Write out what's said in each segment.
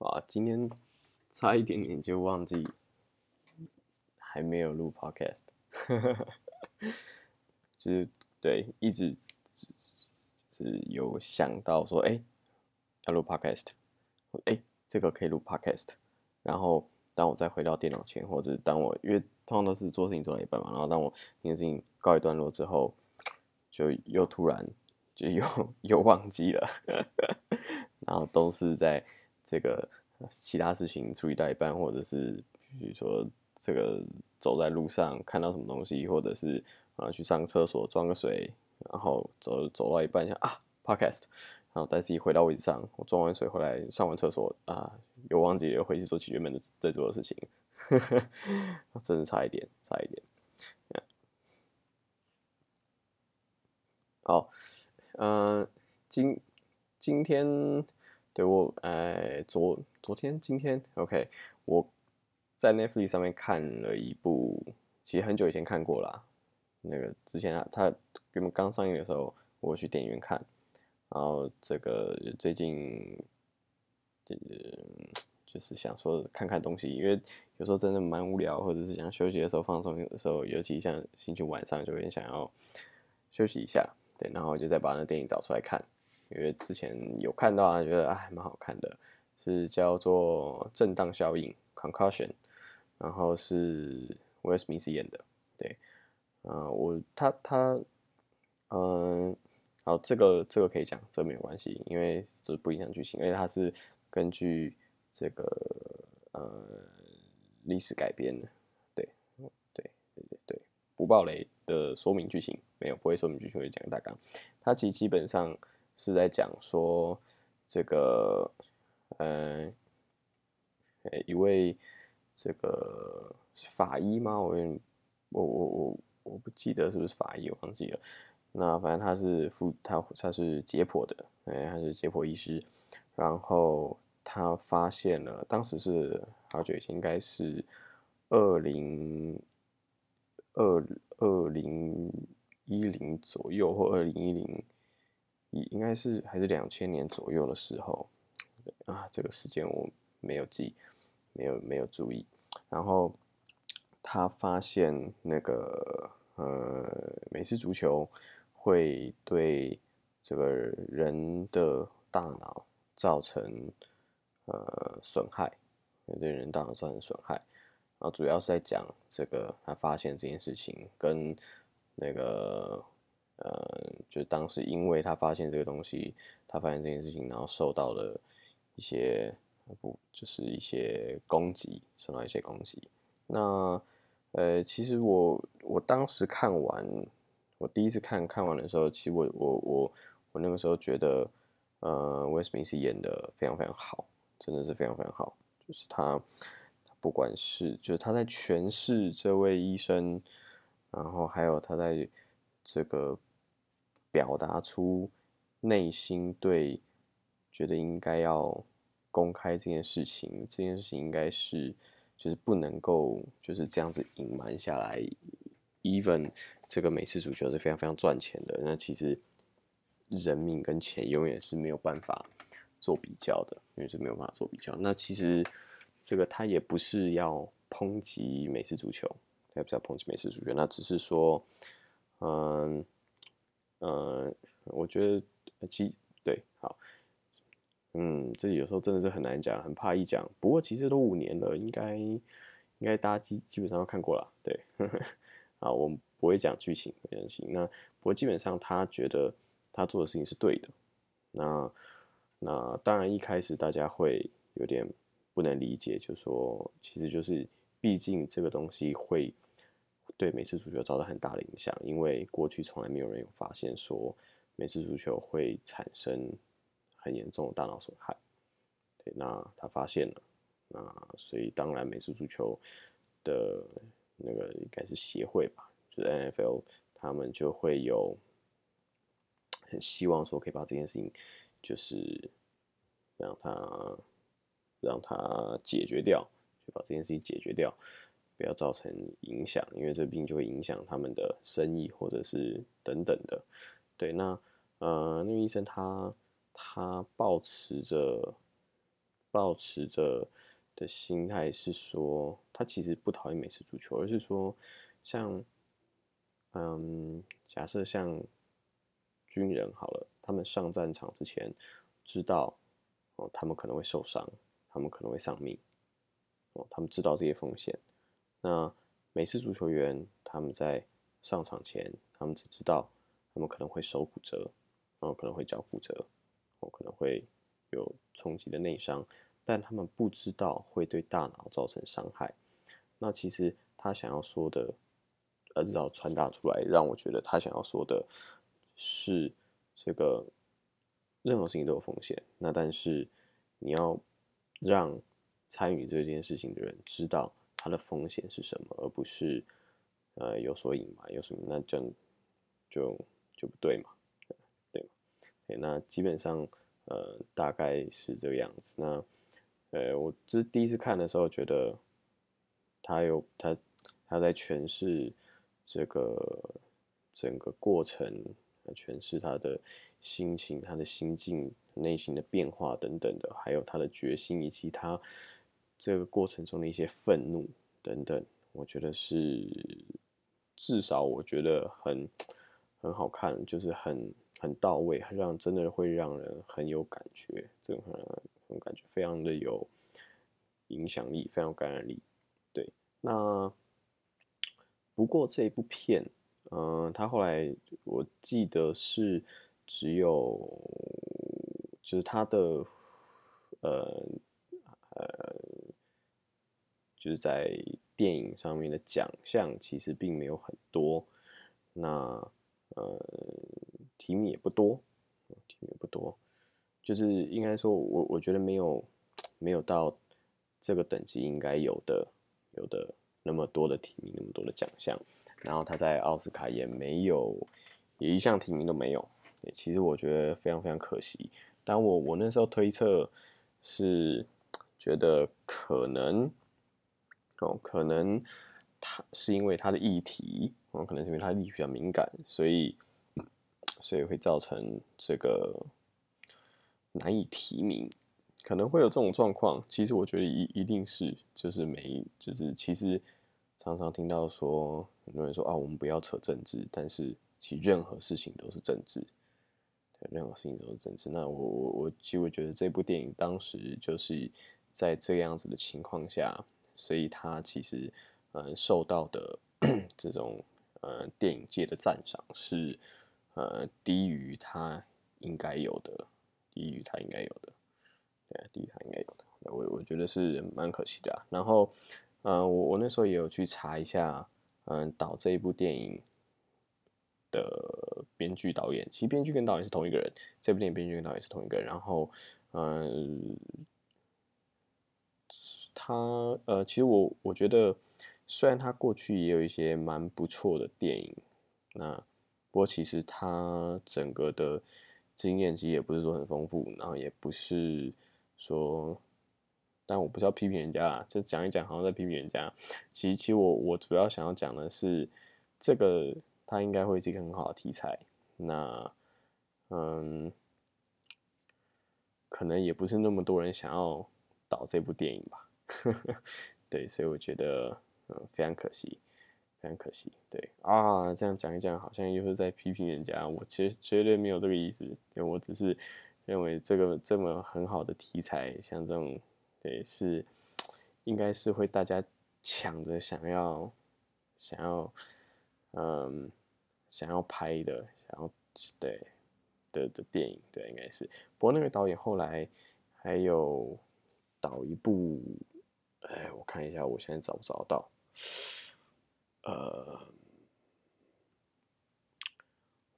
哇，今天差一点点就忘记还没有录 podcast，就是对，一直是有想到说，哎，要录 podcast，哎，这个可以录 podcast，然后当我再回到电脑前，或者当我因为通常都是做事情做到一半嘛，然后当我这件事情告一段落之后，就又突然就又 又忘记了，然后都是在。这个其他事情处理到一半，或者是比如说这个走在路上看到什么东西，或者是啊去上厕所装个水，然后走走到一半想啊 podcast，然后但是一回到位置上，我装完水回来上完厕所啊又忘记了回去做起原本的在做的事情，呵 呵真的差一点，差一点。好，嗯，今今天。对我，哎，昨昨天、今天，OK，我在 Netflix 上面看了一部，其实很久以前看过啦。那个之前啊，它原本刚上映的时候，我去电影院看。然后这个最近，呃，就是想说看看东西，因为有时候真的蛮无聊，或者是想休息的时候放松的时候，尤其像星期五晚上，就有点想要休息一下。对，然后我就再把那电影找出来看。因为之前有看到啊，觉得哎蛮好看的，是叫做震荡效应 （concussion），然后是威尔史密斯演的，对，啊，我他他，嗯，好，这个这个可以讲，这没有关系，因为这不影响剧情，因为它是根据这个呃历史改编的，对，对对对，不爆雷的说明剧情没有，不会说明剧情，会讲大纲，它其实基本上。是在讲说这个，呃，一位这个法医吗？我我我我我不记得是不是法医，我忘记了。那反正他是负他他是解剖的，哎，他是解剖医师。然后他发现了，当时是好久以前，应该是二零二二零一零左右，或二零一零。应应该是还是两千年左右的时候，啊，这个时间我没有记，没有没有注意。然后他发现那个呃，美式足球会对这个人的大脑造成呃损害，对人大脑造成损害。然后主要是在讲这个他发现这件事情跟那个。呃，就当时因为他发现这个东西，他发现这件事情，然后受到了一些不，就是一些攻击，受到一些攻击。那呃，其实我我当时看完，我第一次看看完的时候，其实我我我我那个时候觉得，呃，威斯敏斯演的非常非常好，真的是非常非常好。就是他不管是就是他在诠释这位医生，然后还有他在这个。表达出内心对觉得应该要公开这件事情，这件事情应该是就是不能够就是这样子隐瞒下来。Even 这个美式足球是非常非常赚钱的，那其实人命跟钱永远是没有办法做比较的，永远是没有办法做比较。那其实这个他也不是要抨击美式足球，他也不是要抨击美式足球，那只是说，嗯。呃，我觉得其对好，嗯，这有时候真的是很难讲，很怕一讲。不过其实都五年了，应该应该大家基基本上都看过了，对。啊，我们不会讲剧情，没关系。那不过基本上他觉得他做的事情是对的。那那当然一开始大家会有点不能理解，就说其实就是毕竟这个东西会。对美式足球造成很大的影响，因为过去从来没有人有发现说美式足球会产生很严重的大脑损害。对，那他发现了，那所以当然美式足球的那个应该是协会吧，就是 NFL，他们就会有很希望说可以把这件事情就是让他让他解决掉，就把这件事情解决掉。不要造成影响，因为这病就会影响他们的生意或者是等等的。对，那呃，那个医生他他保持着保持着的心态是说，他其实不讨厌美式足球，而是说，像，嗯，假设像军人好了，他们上战场之前知道，哦，他们可能会受伤，他们可能会丧命，哦，他们知道这些风险。那美式足球员他们在上场前，他们只知道他们可能会手骨折，然后可能会脚骨折，哦，可能会。有冲击的内伤，但他们不知道会对大脑造成伤害。那其实他想要说的，呃，至少传达出来，让我觉得他想要说的是，这个任何事情都有风险。那但是你要让参与这件事情的人知道他的风险是什么，而不是呃有所隐瞒，有什么那就就就不对嘛，对？那基本上。呃，大概是这个样子。那，呃，我这第一次看的时候，觉得他有他他在诠释这个整个过程，诠释他的心情、他的心境、内心的变化等等的，还有他的决心，以及他这个过程中的一些愤怒等等。我觉得是至少我觉得很很好看，就是很。很到位，让真的会让人很有感觉，这种很感觉非常的有影响力，非常有感染力。对，那不过这一部片，嗯，他后来我记得是只有，就是他的，呃呃，就是在电影上面的奖项其实并没有很多，那呃。提名也不多，提名也不多，就是应该说，我我觉得没有没有到这个等级应该有的有的那么多的提名，那么多的奖项。然后他在奥斯卡也没有，也一项提名都没有。其实我觉得非常非常可惜。但我我那时候推测是觉得可能哦，可能他是因为他的议题，哦，可能是因为他的议题比较敏感，所以。所以会造成这个难以提名，可能会有这种状况。其实我觉得一一定是，就是没就是其实常常听到说很多人说啊，我们不要扯政治，但是其实任何事情都是政治，任何事情都是政治。那我我我其实我觉得这部电影当时就是在这样子的情况下，所以他其实嗯受到的 这种呃电影界的赞赏是。呃，低于他应该有的，低于他应该有的，对，低于他应该有的，我我觉得是蛮可惜的。然后，呃，我我那时候也有去查一下，嗯，导这一部电影的编剧导演，其实编剧跟导演是同一个人，这部电影编剧跟导演是同一个人。然后，嗯，他呃，其实我我觉得，虽然他过去也有一些蛮不错的电影，那。不过其实他整个的经验其实也不是说很丰富，然后也不是说，但我不是要批评人家啊，就讲一讲好像在批评人家。其实其实我我主要想要讲的是，这个他应该会是一个很好的题材。那嗯，可能也不是那么多人想要导这部电影吧。呵 呵对，所以我觉得嗯非常可惜。非常可惜，对啊，这样讲一讲，好像又是在批评人家。我其实绝对没有这个意思，因为我只是认为这个这么很好的题材，像这种，对，是应该是会大家抢着想要想要，嗯，想要拍的，想要对的的电影，对，应该是。不过那个导演后来还有导一部，看一下，我现在找不找到。呃，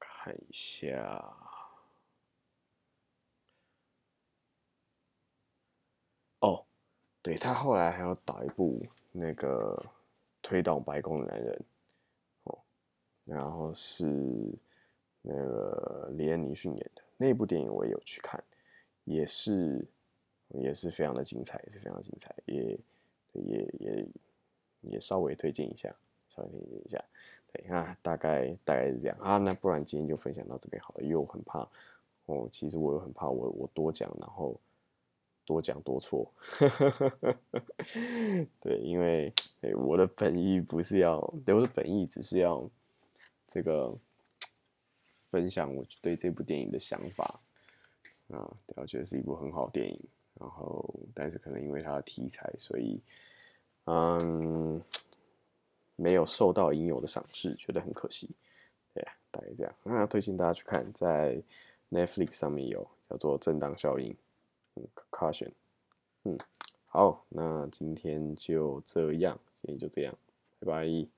看一下，哦，对他后来还要导一部那个推倒白宫的男人，哦，然后是那个李安尼逊演的那部电影，我也有去看，也是也是非常的精彩，也是非常精彩，也也也也稍微推荐一下。稍微理解一下，对啊，大概大概是这样啊。那不然今天就分享到这边好了，因为我很怕，哦，其实我又很怕我我多讲，然后多讲多错。对，因为我的本意不是要，对，我的本意只是要这个分享我对这部电影的想法啊，对我觉得是一部很好电影。然后，但是可能因为它的题材，所以嗯，没有受到应有的赏识，觉得很可惜。对，大概这样。那推荐大家去看，在 Netflix 上面有叫做《正当效应》，嗯，Caution。嗯，好，那今天就这样，今天就这样，拜拜。